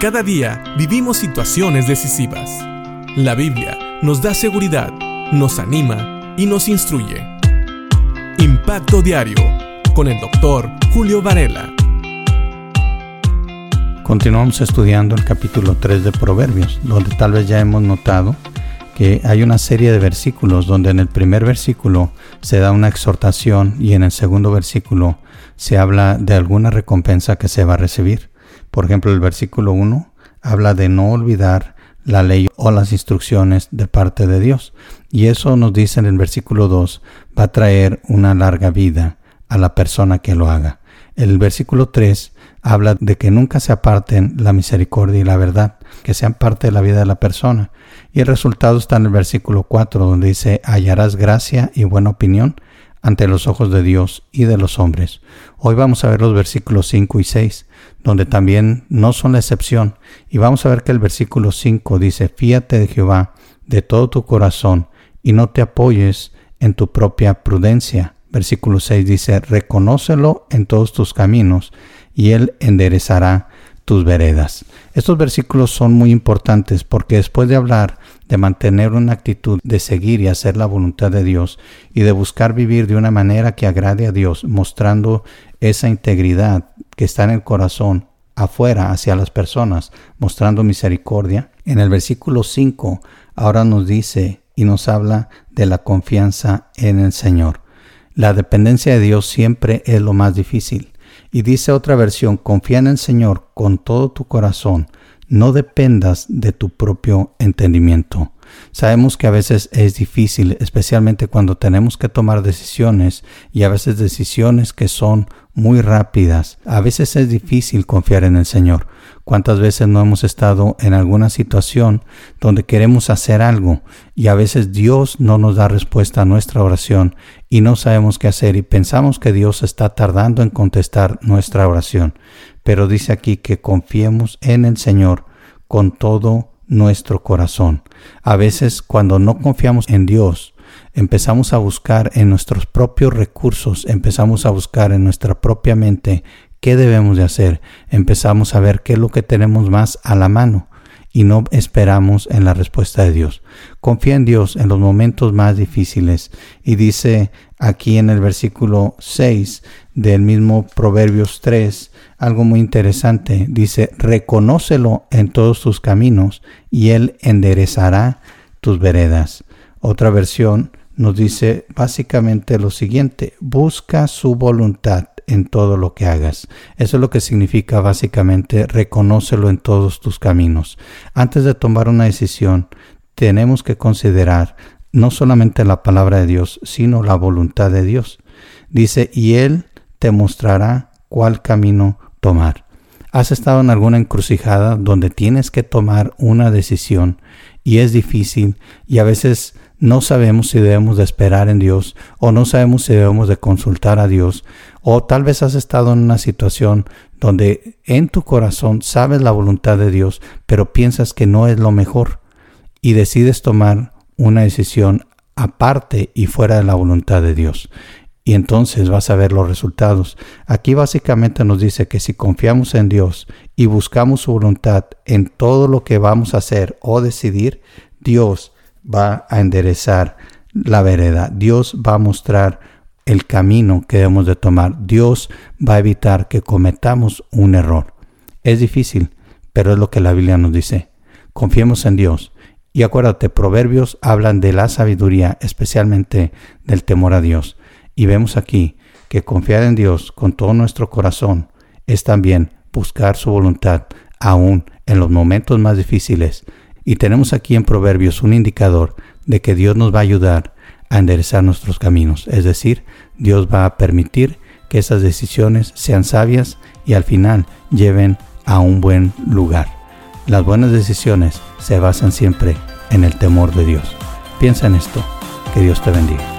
Cada día vivimos situaciones decisivas. La Biblia nos da seguridad, nos anima y nos instruye. Impacto Diario con el doctor Julio Varela. Continuamos estudiando el capítulo 3 de Proverbios, donde tal vez ya hemos notado que hay una serie de versículos donde en el primer versículo se da una exhortación y en el segundo versículo se habla de alguna recompensa que se va a recibir. Por ejemplo, el versículo 1 habla de no olvidar la ley o las instrucciones de parte de Dios. Y eso nos dice en el versículo 2, va a traer una larga vida a la persona que lo haga. El versículo 3 habla de que nunca se aparten la misericordia y la verdad, que sean parte de la vida de la persona. Y el resultado está en el versículo 4, donde dice, hallarás gracia y buena opinión ante los ojos de Dios y de los hombres. Hoy vamos a ver los versículos 5 y 6, donde también no son la excepción, y vamos a ver que el versículo 5 dice, fíate de Jehová de todo tu corazón y no te apoyes en tu propia prudencia. Versículo 6 dice, reconócelo en todos tus caminos y él enderezará tus veredas. Estos versículos son muy importantes porque después de hablar de mantener una actitud de seguir y hacer la voluntad de Dios y de buscar vivir de una manera que agrade a Dios, mostrando esa integridad que está en el corazón afuera hacia las personas, mostrando misericordia. En el versículo 5 ahora nos dice y nos habla de la confianza en el Señor. La dependencia de Dios siempre es lo más difícil. Y dice otra versión, confía en el Señor con todo tu corazón, no dependas de tu propio entendimiento. Sabemos que a veces es difícil, especialmente cuando tenemos que tomar decisiones y a veces decisiones que son muy rápidas. A veces es difícil confiar en el Señor. ¿Cuántas veces no hemos estado en alguna situación donde queremos hacer algo y a veces Dios no nos da respuesta a nuestra oración y no sabemos qué hacer y pensamos que Dios está tardando en contestar nuestra oración? Pero dice aquí que confiemos en el Señor con todo nuestro corazón. A veces cuando no confiamos en Dios, empezamos a buscar en nuestros propios recursos, empezamos a buscar en nuestra propia mente qué debemos de hacer, empezamos a ver qué es lo que tenemos más a la mano y no esperamos en la respuesta de Dios. Confía en Dios en los momentos más difíciles y dice aquí en el versículo 6 del mismo Proverbios 3 algo muy interesante. Dice, reconócelo en todos tus caminos y Él enderezará tus veredas. Otra versión nos dice básicamente lo siguiente, busca su voluntad en todo lo que hagas. Eso es lo que significa básicamente reconócelo en todos tus caminos. Antes de tomar una decisión, tenemos que considerar no solamente la palabra de Dios, sino la voluntad de Dios. Dice, y Él te mostrará cuál camino tomar. ¿Has estado en alguna encrucijada donde tienes que tomar una decisión y es difícil y a veces no sabemos si debemos de esperar en Dios o no sabemos si debemos de consultar a Dios o tal vez has estado en una situación donde en tu corazón sabes la voluntad de Dios pero piensas que no es lo mejor y decides tomar una decisión aparte y fuera de la voluntad de Dios y entonces vas a ver los resultados. Aquí básicamente nos dice que si confiamos en Dios y buscamos su voluntad en todo lo que vamos a hacer o decidir, Dios va a enderezar la vereda. Dios va a mostrar el camino que debemos de tomar. Dios va a evitar que cometamos un error. Es difícil, pero es lo que la Biblia nos dice. Confiemos en Dios. Y acuérdate, proverbios hablan de la sabiduría, especialmente del temor a Dios. Y vemos aquí que confiar en Dios con todo nuestro corazón es también buscar su voluntad aún en los momentos más difíciles. Y tenemos aquí en Proverbios un indicador de que Dios nos va a ayudar a enderezar nuestros caminos. Es decir, Dios va a permitir que esas decisiones sean sabias y al final lleven a un buen lugar. Las buenas decisiones se basan siempre en el temor de Dios. Piensa en esto. Que Dios te bendiga.